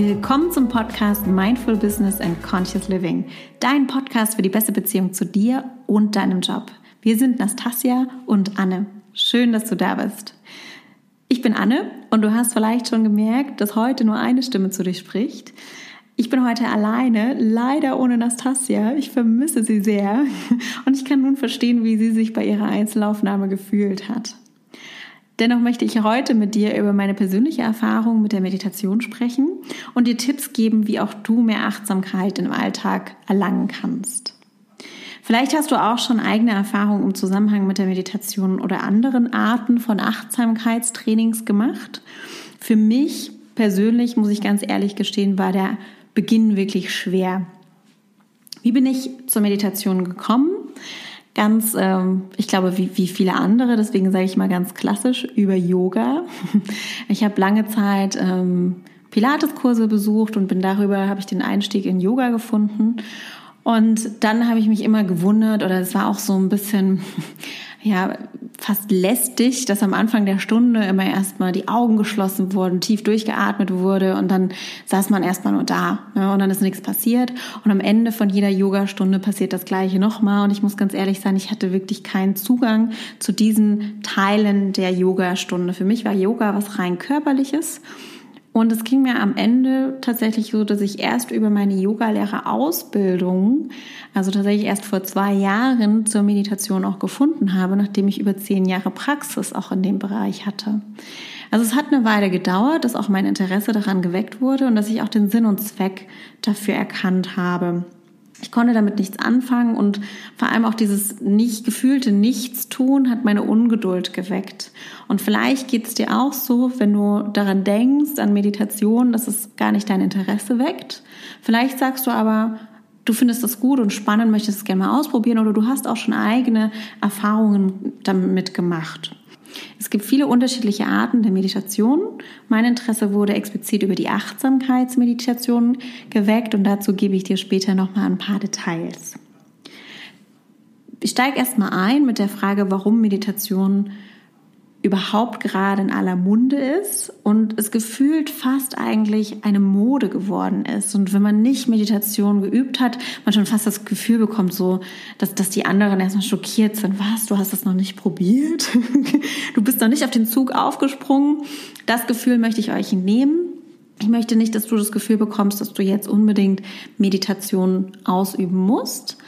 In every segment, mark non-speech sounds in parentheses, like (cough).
Willkommen zum Podcast Mindful Business and Conscious Living, dein Podcast für die beste Beziehung zu dir und deinem Job. Wir sind Nastasia und Anne. Schön, dass du da bist. Ich bin Anne und du hast vielleicht schon gemerkt, dass heute nur eine Stimme zu dir spricht. Ich bin heute alleine, leider ohne Nastasia. Ich vermisse sie sehr und ich kann nun verstehen, wie sie sich bei ihrer Einzelaufnahme gefühlt hat. Dennoch möchte ich heute mit dir über meine persönliche Erfahrung mit der Meditation sprechen und dir Tipps geben, wie auch du mehr Achtsamkeit im Alltag erlangen kannst. Vielleicht hast du auch schon eigene Erfahrungen im Zusammenhang mit der Meditation oder anderen Arten von Achtsamkeitstrainings gemacht. Für mich persönlich, muss ich ganz ehrlich gestehen, war der Beginn wirklich schwer. Wie bin ich zur Meditation gekommen? Ganz, ähm, ich glaube, wie, wie viele andere, deswegen sage ich mal ganz klassisch, über Yoga. (laughs) Ich habe lange Zeit ähm, Pilates-Kurse besucht und bin darüber, habe ich den Einstieg in Yoga gefunden. Und dann habe ich mich immer gewundert, oder es war auch so ein bisschen, (laughs) ja, fast lästig, dass am Anfang der Stunde immer erstmal die Augen geschlossen wurden, tief durchgeatmet wurde und dann saß man erstmal nur da ne, und dann ist nichts passiert. Und am Ende von jeder Yogastunde passiert das Gleiche nochmal. Und ich muss ganz ehrlich sein, ich hatte wirklich keinen Zugang zu diesen Teilen der Yogastunde. Für mich war Yoga was rein körperliches. Und es ging mir am Ende tatsächlich so, dass ich erst über meine Yogalehrerausbildung, also tatsächlich erst vor zwei Jahren zur Meditation auch gefunden habe, nachdem ich über zehn Jahre Praxis auch in dem Bereich hatte. Also es hat eine Weile gedauert, dass auch mein Interesse daran geweckt wurde und dass ich auch den Sinn und Zweck dafür erkannt habe. Ich konnte damit nichts anfangen und vor allem auch dieses nicht gefühlte Nichtstun hat meine Ungeduld geweckt. Und vielleicht geht es dir auch so, wenn du daran denkst, an Meditation, dass es gar nicht dein Interesse weckt. Vielleicht sagst du aber, du findest das gut und spannend, möchtest es gerne mal ausprobieren oder du hast auch schon eigene Erfahrungen damit gemacht. Es gibt viele unterschiedliche Arten der Meditation. Mein Interesse wurde explizit über die Achtsamkeitsmeditation geweckt und dazu gebe ich dir später nochmal ein paar Details. Ich steige erstmal ein mit der Frage, warum Meditation überhaupt gerade in aller Munde ist und es gefühlt fast eigentlich eine Mode geworden ist. Und wenn man nicht Meditation geübt hat, man schon fast das Gefühl bekommt, so, dass, dass die anderen erstmal schockiert sind. Was? Du hast das noch nicht probiert? (laughs) du bist noch nicht auf den Zug aufgesprungen. Das Gefühl möchte ich euch nehmen. Ich möchte nicht, dass du das Gefühl bekommst, dass du jetzt unbedingt Meditation ausüben musst.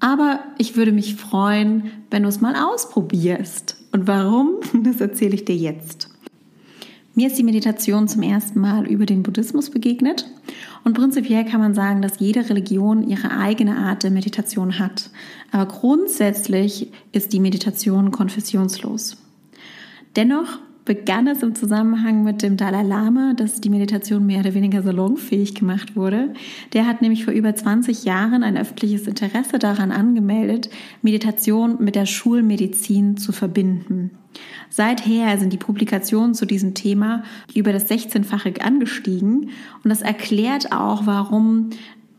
Aber ich würde mich freuen, wenn du es mal ausprobierst. Und warum? (laughs) Das erzähle ich dir jetzt. Mir ist die Meditation zum ersten Mal über den Buddhismus begegnet. Und prinzipiell kann man sagen, dass jede Religion ihre eigene Art der Meditation hat. Aber grundsätzlich ist die Meditation konfessionslos. Dennoch begann es im Zusammenhang mit dem Dalai Lama, dass die Meditation mehr oder weniger salonfähig gemacht wurde. Der hat nämlich vor über 20 Jahren ein öffentliches Interesse daran angemeldet, Meditation mit der Schulmedizin zu verbinden. Seither sind die Publikationen zu diesem Thema über das 16-fache angestiegen und das erklärt auch, warum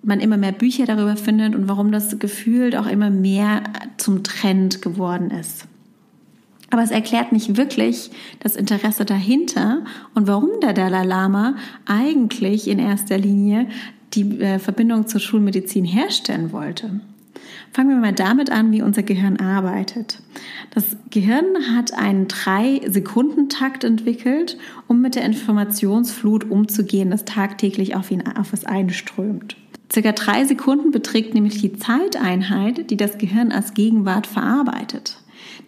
man immer mehr Bücher darüber findet und warum das gefühlt auch immer mehr zum Trend geworden ist. Aber es erklärt nicht wirklich das Interesse dahinter und warum der Dalai Lama eigentlich in erster Linie die äh, Verbindung zur Schulmedizin herstellen wollte. Fangen wir mal damit an, wie unser Gehirn arbeitet. Das Gehirn hat einen drei Sekunden Takt entwickelt, um mit der Informationsflut umzugehen, das tagtäglich auf ihn auf es einströmt. Circa drei Sekunden beträgt nämlich die Zeiteinheit, die das Gehirn als Gegenwart verarbeitet.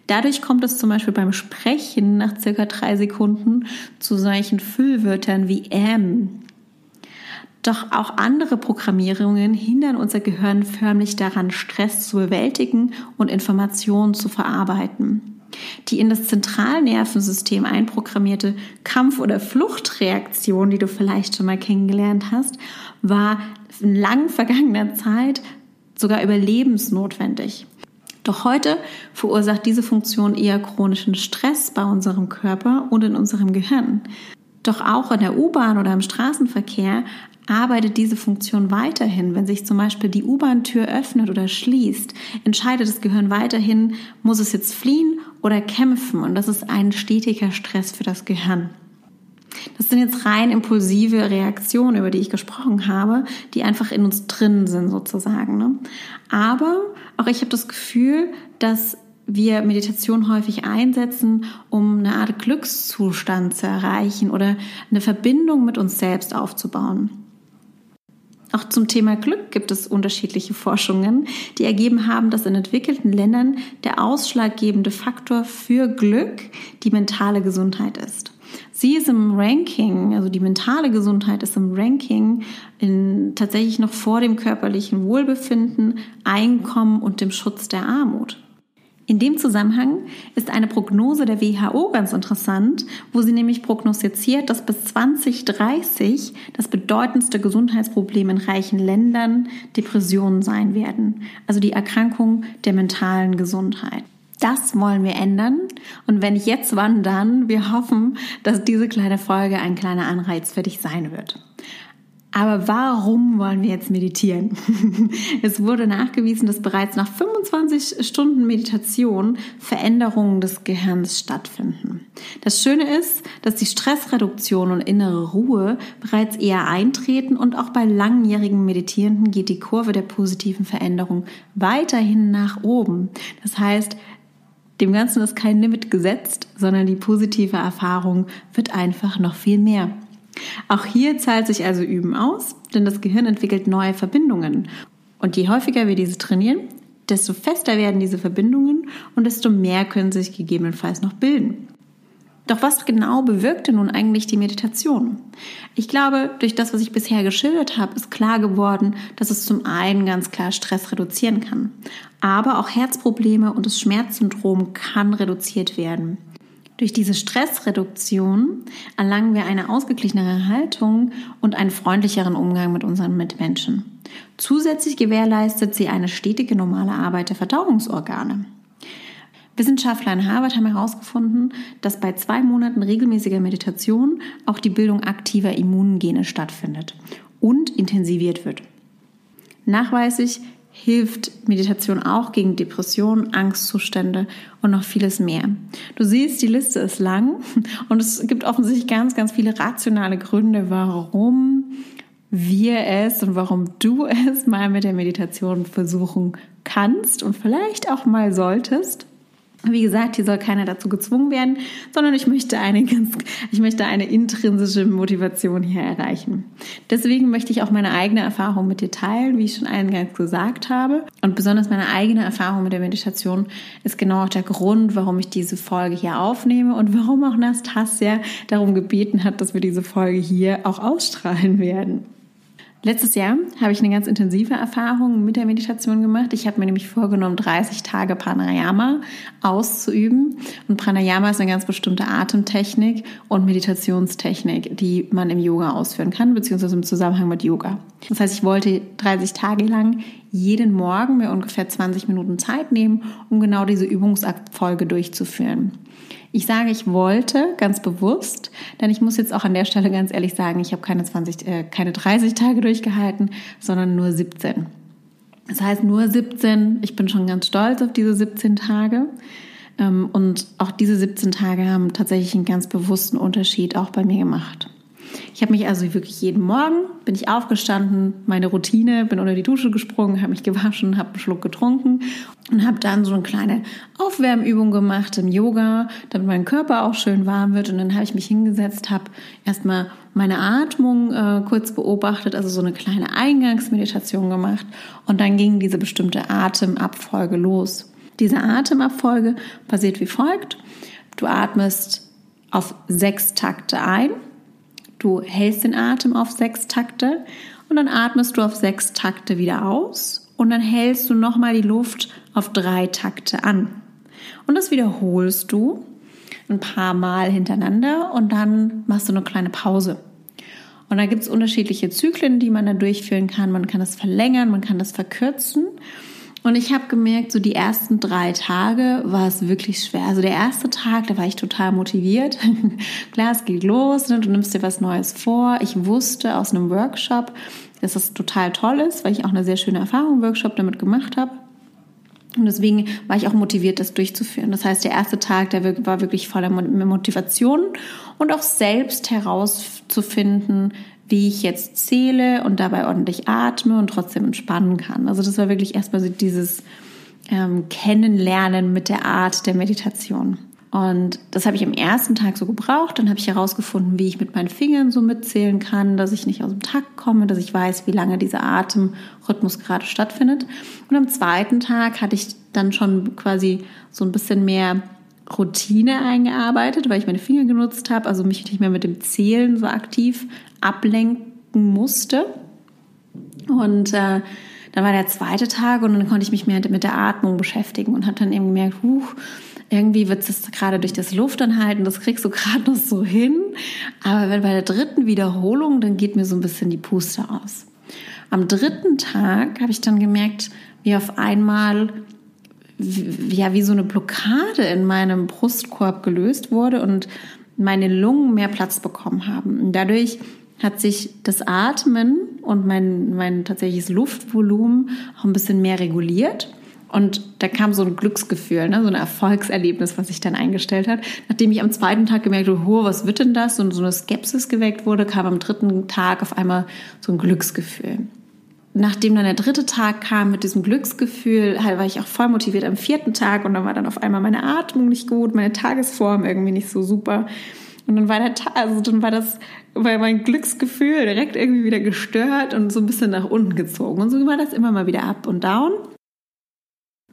Dadurch kommt es zum Beispiel beim Sprechen nach circa drei Sekunden zu solchen Füllwörtern wie ähm. Doch auch andere Programmierungen hindern unser Gehirn förmlich daran, Stress zu bewältigen und Informationen zu verarbeiten. Die in das Zentralnervensystem einprogrammierte Kampf- oder Fluchtreaktion, die du vielleicht schon mal kennengelernt hast, war in lang vergangener Zeit sogar überlebensnotwendig. Doch heute verursacht diese Funktion eher chronischen Stress bei unserem Körper und in unserem Gehirn. Doch auch in der U-Bahn oder im Straßenverkehr arbeitet diese Funktion weiterhin. Wenn sich zum Beispiel die U-Bahn-Tür öffnet oder schließt, entscheidet das Gehirn weiterhin, muss es jetzt fliehen oder kämpfen. Und das ist ein stetiger Stress für das Gehirn. Das sind jetzt rein impulsive Reaktionen, über die ich gesprochen habe, die einfach in uns drin sind sozusagen. Ne? Aber auch ich habe das Gefühl, dass wir Meditation häufig einsetzen, um eine Art Glückszustand zu erreichen oder eine Verbindung mit uns selbst aufzubauen. Auch zum Thema Glück gibt es unterschiedliche Forschungen, die ergeben haben, dass in entwickelten Ländern der ausschlaggebende Faktor für Glück die mentale Gesundheit ist. Sie ist im Ranking, also die mentale Gesundheit ist im Ranking in, tatsächlich noch vor dem körperlichen Wohlbefinden, Einkommen und dem Schutz der Armut. In dem Zusammenhang ist eine Prognose der WHO ganz interessant, wo sie nämlich prognostiziert, dass bis 2030 das bedeutendste Gesundheitsproblem in reichen Ländern Depressionen sein werden, also die Erkrankung der mentalen Gesundheit. Das wollen wir ändern. Und wenn nicht jetzt, wann dann? Wir hoffen, dass diese kleine Folge ein kleiner Anreiz für dich sein wird. Aber warum wollen wir jetzt meditieren? (laughs) Es wurde nachgewiesen, dass bereits nach 25 Stunden Meditation Veränderungen des Gehirns stattfinden. Das Schöne ist, dass die Stressreduktion und innere Ruhe bereits eher eintreten und auch bei langjährigen Meditierenden geht die Kurve der positiven Veränderung weiterhin nach oben. Das heißt, dem Ganzen ist kein Limit gesetzt, sondern die positive Erfahrung wird einfach noch viel mehr. Auch hier zahlt sich also Üben aus, denn das Gehirn entwickelt neue Verbindungen. Und je häufiger wir diese trainieren, desto fester werden diese Verbindungen und desto mehr können sich gegebenenfalls noch bilden. Doch was genau bewirkte nun eigentlich die Meditation? Ich glaube, durch das, was ich bisher geschildert habe, ist klar geworden, dass es zum einen ganz klar Stress reduzieren kann. Aber auch Herzprobleme und das Schmerzsyndrom kann reduziert werden. Durch diese Stressreduktion erlangen wir eine ausgeglichenere Haltung und einen freundlicheren Umgang mit unseren Mitmenschen. Zusätzlich gewährleistet sie eine stetige normale Arbeit der Verdauungsorgane. Wissenschaftler in Harvard haben herausgefunden, dass bei zwei Monaten regelmäßiger Meditation auch die Bildung aktiver Immungene stattfindet und intensiviert wird. Nachweislich hilft Meditation auch gegen Depressionen, Angstzustände und noch vieles mehr. Du siehst, die Liste ist lang und es gibt offensichtlich ganz, ganz viele rationale Gründe, warum wir es und warum du es mal mit der Meditation versuchen kannst und vielleicht auch mal solltest. Wie gesagt, hier soll keiner dazu gezwungen werden, sondern ich möchte eine ganz, ich möchte eine intrinsische Motivation hier erreichen. Deswegen möchte ich auch meine eigene Erfahrung mit dir teilen, wie ich schon eingangs gesagt habe. Und besonders meine eigene Erfahrung mit der Meditation ist genau auch der Grund, warum ich diese Folge hier aufnehme und warum auch Nastasia darum gebeten hat, dass wir diese Folge hier auch ausstrahlen werden. Letztes Jahr habe ich eine ganz intensive Erfahrung mit der Meditation gemacht. Ich habe mir nämlich vorgenommen, 30 Tage Pranayama auszuüben. Und Pranayama ist eine ganz bestimmte Atemtechnik und Meditationstechnik, die man im Yoga ausführen kann, beziehungsweise im Zusammenhang mit Yoga. Das heißt, ich wollte 30 Tage lang jeden Morgen mir ungefähr 20 Minuten Zeit nehmen, um genau diese Übungsabfolge durchzuführen. Ich sage, ich wollte ganz bewusst, denn ich muss jetzt auch an der Stelle ganz ehrlich sagen, ich habe keine 20, äh, keine 30 Tage durchgehalten, sondern nur 17. Das heißt nur 17. Ich bin schon ganz stolz auf diese 17 Tage. Ähm, und auch diese 17 Tage haben tatsächlich einen ganz bewussten Unterschied auch bei mir gemacht. Ich habe mich also wirklich jeden Morgen, bin ich aufgestanden, meine Routine, bin unter die Dusche gesprungen, habe mich gewaschen, habe einen Schluck getrunken und habe dann so eine kleine Aufwärmübung gemacht im Yoga, damit mein Körper auch schön warm wird. Und dann habe ich mich hingesetzt, habe erstmal meine Atmung äh, kurz beobachtet, also so eine kleine Eingangsmeditation gemacht. Und dann ging diese bestimmte Atemabfolge los. Diese Atemabfolge passiert wie folgt. Du atmest auf sechs Takte ein Du hältst den Atem auf sechs Takte und dann atmest du auf sechs Takte wieder aus und dann hältst du nochmal die Luft auf drei Takte an. Und das wiederholst du ein paar Mal hintereinander und dann machst du eine kleine Pause. Und da gibt es unterschiedliche Zyklen, die man da durchführen kann. Man kann das verlängern, man kann das verkürzen. Und ich habe gemerkt, so die ersten drei Tage war es wirklich schwer. Also der erste Tag, da war ich total motiviert. (laughs) Klar, es geht los, ne? du nimmst dir was Neues vor. Ich wusste aus einem Workshop, dass das total toll ist, weil ich auch eine sehr schöne Erfahrung im Workshop damit gemacht habe. Und deswegen war ich auch motiviert, das durchzuführen. Das heißt, der erste Tag, der war wirklich voller Motivation und auch selbst herauszufinden, wie ich jetzt zähle und dabei ordentlich atme und trotzdem entspannen kann. Also das war wirklich erstmal so dieses ähm, Kennenlernen mit der Art der Meditation. Und das habe ich am ersten Tag so gebraucht. Dann habe ich herausgefunden, wie ich mit meinen Fingern so mitzählen kann, dass ich nicht aus dem Takt komme, dass ich weiß, wie lange dieser Atemrhythmus gerade stattfindet. Und am zweiten Tag hatte ich dann schon quasi so ein bisschen mehr Routine eingearbeitet, weil ich meine Finger genutzt habe, also mich nicht mehr mit dem Zählen so aktiv ablenken musste. Und äh, dann war der zweite Tag und dann konnte ich mich mehr mit der Atmung beschäftigen und habe dann eben gemerkt, huh, irgendwie wird es gerade durch das Luftanhalten, das kriegst du (laughs) gerade noch so hin. Aber wenn bei der dritten Wiederholung, dann geht mir so ein bisschen die Puste aus. Am dritten Tag habe ich dann gemerkt, wie auf einmal ja wie so eine Blockade in meinem Brustkorb gelöst wurde und meine Lungen mehr Platz bekommen haben. Und dadurch hat sich das Atmen und mein, mein tatsächliches Luftvolumen auch ein bisschen mehr reguliert. Und da kam so ein Glücksgefühl, ne? so ein Erfolgserlebnis, was sich dann eingestellt hat. Nachdem ich am zweiten Tag gemerkt habe, oh, was wird denn das? Und so eine Skepsis geweckt wurde, kam am dritten Tag auf einmal so ein Glücksgefühl. Nachdem dann der dritte Tag kam mit diesem Glücksgefühl, halt war ich auch voll motiviert am vierten Tag und dann war dann auf einmal meine Atmung nicht gut, meine Tagesform irgendwie nicht so super. Und dann war der Tag, also dann war das, war mein Glücksgefühl direkt irgendwie wieder gestört und so ein bisschen nach unten gezogen. Und so war das immer mal wieder up und down.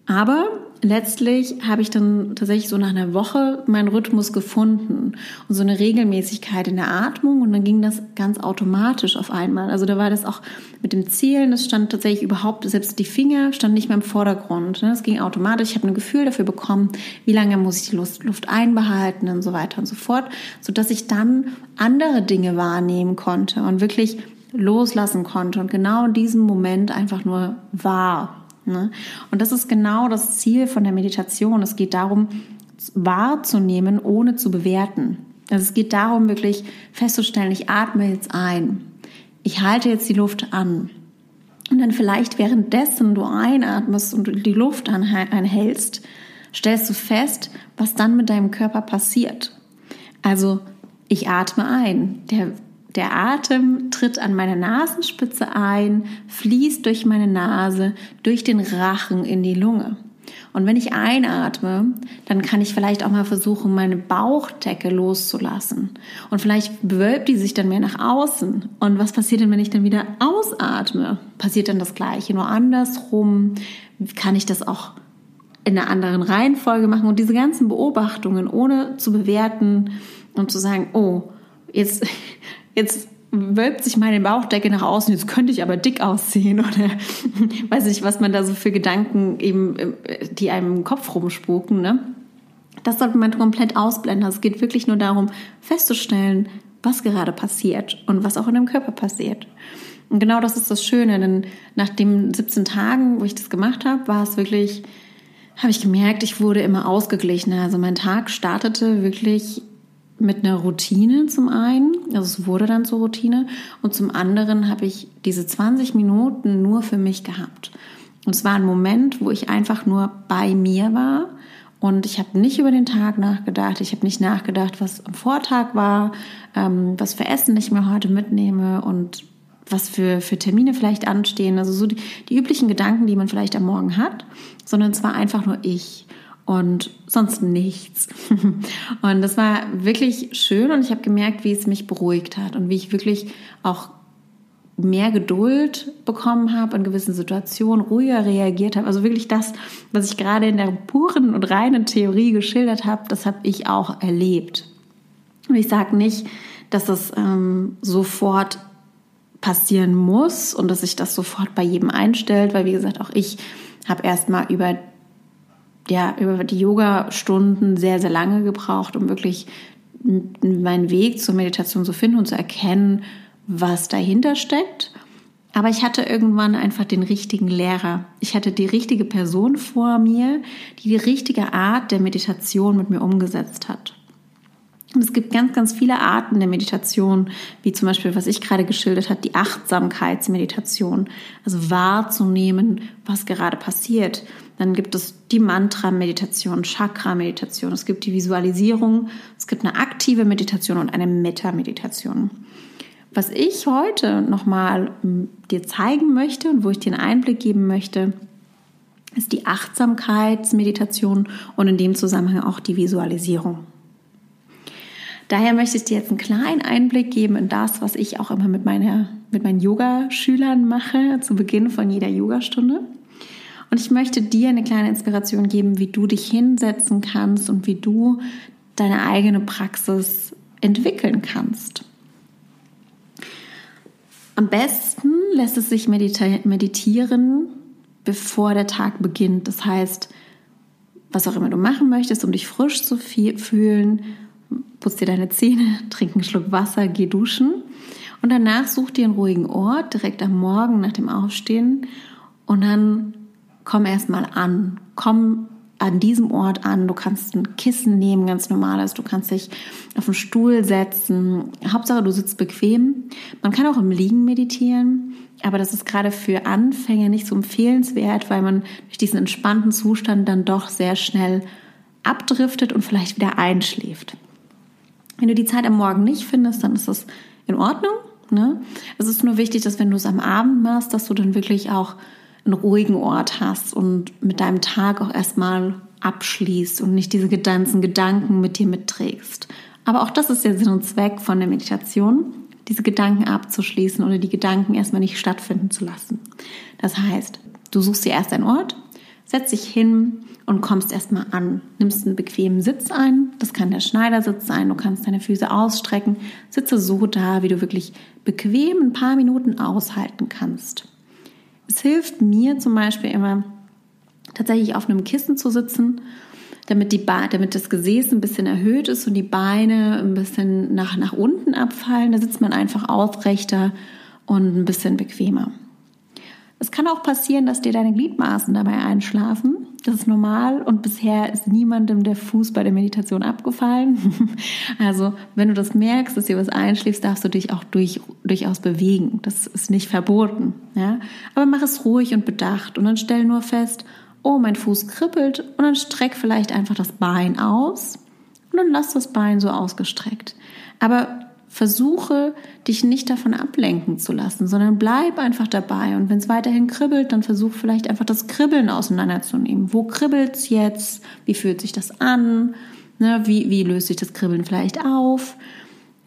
Aber letztlich habe ich dann tatsächlich so nach einer Woche meinen Rhythmus gefunden und so eine Regelmäßigkeit in der Atmung und dann ging das ganz automatisch auf einmal. Also da war das auch mit dem Zielen, das stand tatsächlich überhaupt, selbst die Finger standen nicht mehr im Vordergrund. Das ne? ging automatisch. Ich habe ein Gefühl dafür bekommen, wie lange muss ich die Luft, Luft einbehalten und so weiter und so fort, sodass ich dann andere Dinge wahrnehmen konnte und wirklich loslassen konnte und genau in diesem Moment einfach nur war Ne? Und das ist genau das Ziel von der Meditation. Es geht darum, wahrzunehmen, ohne zu bewerten. Also es geht darum, wirklich festzustellen, ich atme jetzt ein. Ich halte jetzt die Luft an. Und dann vielleicht währenddessen du einatmest und die Luft anhältst, stellst du fest, was dann mit deinem Körper passiert. Also ich atme ein. Der der Atem tritt an meine Nasenspitze ein, fließt durch meine Nase, durch den Rachen in die Lunge. Und wenn ich einatme, dann kann ich vielleicht auch mal versuchen, meine Bauchdecke loszulassen. Und vielleicht bewölbt die sich dann mehr nach außen. Und was passiert denn, wenn ich dann wieder ausatme? Passiert dann das Gleiche, nur andersrum? Kann ich das auch in einer anderen Reihenfolge machen? Und diese ganzen Beobachtungen, ohne zu bewerten und zu sagen, oh, jetzt jetzt wölbt sich meine Bauchdecke nach außen, jetzt könnte ich aber dick aussehen (laughs) oder weiß nicht, was man da so für Gedanken eben, äh, die einem im Kopf rumspuken, ne? Das sollte man komplett ausblenden. Es geht wirklich nur darum, festzustellen, was gerade passiert und was auch in dem Körper passiert. Und genau das ist das Schöne, denn nach den 17 Tagen, wo ich das gemacht habe, war es wirklich, habe ich gemerkt, ich wurde immer ausgeglichener. Also mein Tag startete wirklich mit einer Routine zum einen, also es wurde dann zur Routine, und zum anderen habe ich diese 20 Minuten nur für mich gehabt. Und es war ein Moment, wo ich einfach nur bei mir war und ich habe nicht über den Tag nachgedacht, ich habe nicht nachgedacht, was am Vortag war, ähm, was für Essen ich mir heute mitnehme und was für, für Termine vielleicht anstehen, also so die, die üblichen Gedanken, die man vielleicht am Morgen hat, sondern es war einfach nur ich und sonst nichts. (laughs) Und das war wirklich schön und ich habe gemerkt, wie es mich beruhigt hat und wie ich wirklich auch mehr Geduld bekommen habe in gewissen Situationen, ruhiger reagiert habe. Also wirklich das, was ich gerade in der puren und reinen Theorie geschildert habe, das habe ich auch erlebt. Und ich sage nicht, dass das ähm, sofort passieren muss und dass sich das sofort bei jedem einstellt, weil wie gesagt, auch ich habe erst mal über ja, über die Yoga-Stunden sehr, sehr lange gebraucht, um wirklich meinen Weg zur Meditation zu finden und zu erkennen, was dahinter steckt. Aber ich hatte irgendwann einfach den richtigen Lehrer. Ich hatte die richtige Person vor mir, die die richtige Art der Meditation mit mir umgesetzt hat. Und es gibt ganz, ganz viele Arten der Meditation, wie zum Beispiel, was ich gerade geschildert habe, die Achtsamkeitsmeditation. Also wahrzunehmen, was gerade passiert. Dann gibt es die Mantra-Meditation, Chakra-Meditation. Es gibt die Visualisierung. Es gibt eine aktive Meditation und eine Meta-Meditation. Was ich heute nochmal hm, dir zeigen möchte und wo ich dir einen Einblick geben möchte, ist die Achtsamkeitsmeditation und in dem Zusammenhang auch die Visualisierung. Daher möchte ich dir jetzt einen kleinen Einblick geben in das, was ich auch immer mit, meiner, mit meinen Yogaschülern mache, zu Beginn von jeder Yogastunde. Und ich möchte dir eine kleine Inspiration geben, wie du dich hinsetzen kannst und wie du deine eigene Praxis entwickeln kannst. Am besten lässt es sich meditieren, bevor der Tag beginnt. Das heißt, was auch immer du machen möchtest, um dich frisch zu fühlen, putz dir deine Zähne, (laughs) trink einen Schluck Wasser, geh duschen und danach such dir einen ruhigen Ort direkt am Morgen nach dem Aufstehen und dann komm erstmal an. Komm an diesem Ort an. Du kannst ein Kissen nehmen, ganz normales. Du kannst dich auf einen Stuhl setzen. Hauptsache, du sitzt bequem. Man kann auch im Liegen meditieren, aber das ist gerade für Anfänger nicht so empfehlenswert, weil man durch diesen entspannten Zustand dann doch sehr schnell abdriftet und vielleicht wieder einschläft. Wenn du die Zeit am Morgen nicht findest, dann ist das in Ordnung. Ne? Es ist nur wichtig, dass wenn du es am Abend machst, dass du dann wirklich auch einen ruhigen Ort hast und mit deinem Tag auch erstmal abschließt und nicht diese ganzen Gedanken mit dir mitträgst. Aber auch das ist der Sinn und Zweck von der Meditation, diese Gedanken abzuschließen oder die Gedanken erstmal nicht stattfinden zu lassen. Das heißt, du suchst dir erst einen Ort, setzt dich hin, und kommst erstmal an. Nimmst einen bequemen Sitz ein. Das kann der Schneidersitz sein. Du kannst deine Füße ausstrecken. Sitze so da, wie du wirklich bequem ein paar Minuten aushalten kannst. Es hilft mir zum Beispiel immer, tatsächlich auf einem Kissen zu sitzen, damit, die damit das Gesäß ein bisschen erhöht ist und die Beine ein bisschen nach, nach unten abfallen. Da sitzt man einfach aufrechter und ein bisschen bequemer. Es kann auch passieren, dass dir deine Gliedmaßen dabei einschlafen. Das ist normal und bisher ist niemandem der Fuß bei der Meditation abgefallen. (laughs) Also wenn du das merkst, dass dir was einschläfst, darfst du dich auch durch, durchaus bewegen. Das ist nicht verboten. Ja? Aber mach es ruhig und bedacht und dann stell nur fest, oh, mein Fuß kribbelt und dann streck vielleicht einfach das Bein aus und dann lass das Bein so ausgestreckt. Aber versuche dich nicht davon ablenken zu lassen, sondern bleib einfach dabei. Und wenn es weiterhin kribbelt, dann versuch vielleicht einfach das Kribbeln auseinanderzunehmen. Wo kribbelt es jetzt? Wie fühlt sich das an? Ne, wie, wie löst sich das Kribbeln vielleicht auf?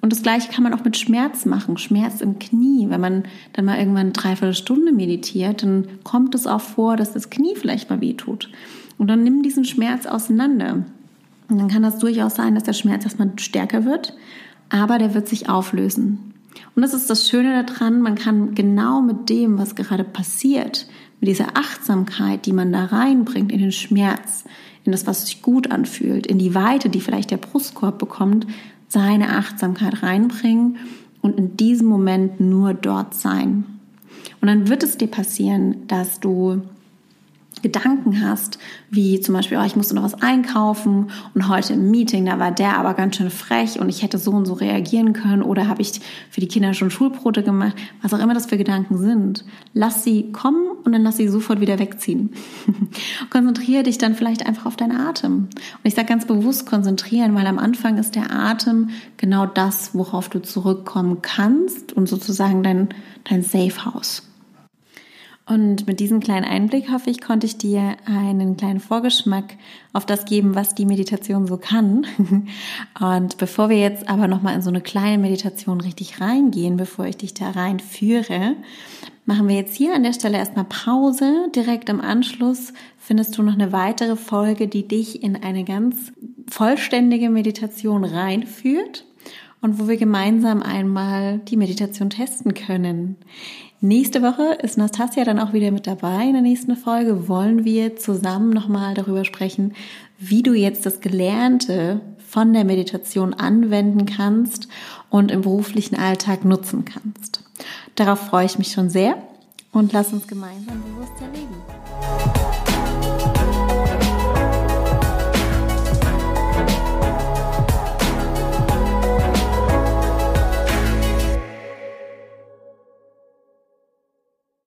Und das Gleiche kann man auch mit Schmerz machen. Schmerz im Knie. Wenn man dann mal irgendwann eine Dreiviertelstunde meditiert, dann kommt es auch vor, dass das Knie vielleicht mal weh tut. Und dann nimm diesen Schmerz auseinander. Und dann kann das durchaus sein, dass der Schmerz erstmal stärker wird aber der wird sich auflösen. Und das ist das Schöne daran, man kann genau mit dem, was gerade passiert, mit dieser Achtsamkeit, die man da reinbringt in den Schmerz, in das, was sich gut anfühlt, in die Weite, die vielleicht der Brustkorb bekommt, seine Achtsamkeit reinbringen und in diesem Moment nur dort sein. Und dann wird es dir passieren, dass du Gedanken hast, wie zum Beispiel, oh, ich musste noch was einkaufen und heute im Meeting, da war der aber ganz schön frech und ich hätte so und so reagieren können oder habe ich für die Kinder schon Schulbrote gemacht, was auch immer das für Gedanken sind. Lass sie kommen und dann lass sie sofort wieder wegziehen. (laughs) Konzentriere dich dann vielleicht einfach auf deinen Atem. Und ich sage ganz bewusst konzentrieren, weil am Anfang ist der Atem genau das, worauf du zurückkommen kannst und sozusagen dein, dein Safe House. Und mit diesem kleinen Einblick hoffe ich, konnte ich dir einen kleinen Vorgeschmack auf das geben, was die Meditation so kann. (laughs) Und bevor wir jetzt aber nochmal in so eine kleine Meditation richtig reingehen, bevor ich dich da reinführe, machen wir jetzt hier an der Stelle erstmal Pause. Direkt im Anschluss findest du noch eine weitere Folge, die dich in eine ganz vollständige Meditation reinführt und wo wir gemeinsam einmal die Meditation testen können. Nächste Woche ist Nastasia dann auch wieder mit dabei. In der nächsten Folge wollen wir zusammen nochmal darüber sprechen, wie du jetzt das Gelernte von der Meditation anwenden kannst und im beruflichen Alltag nutzen kannst. Darauf freue ich mich schon sehr und lass uns gemeinsam bewusster leben.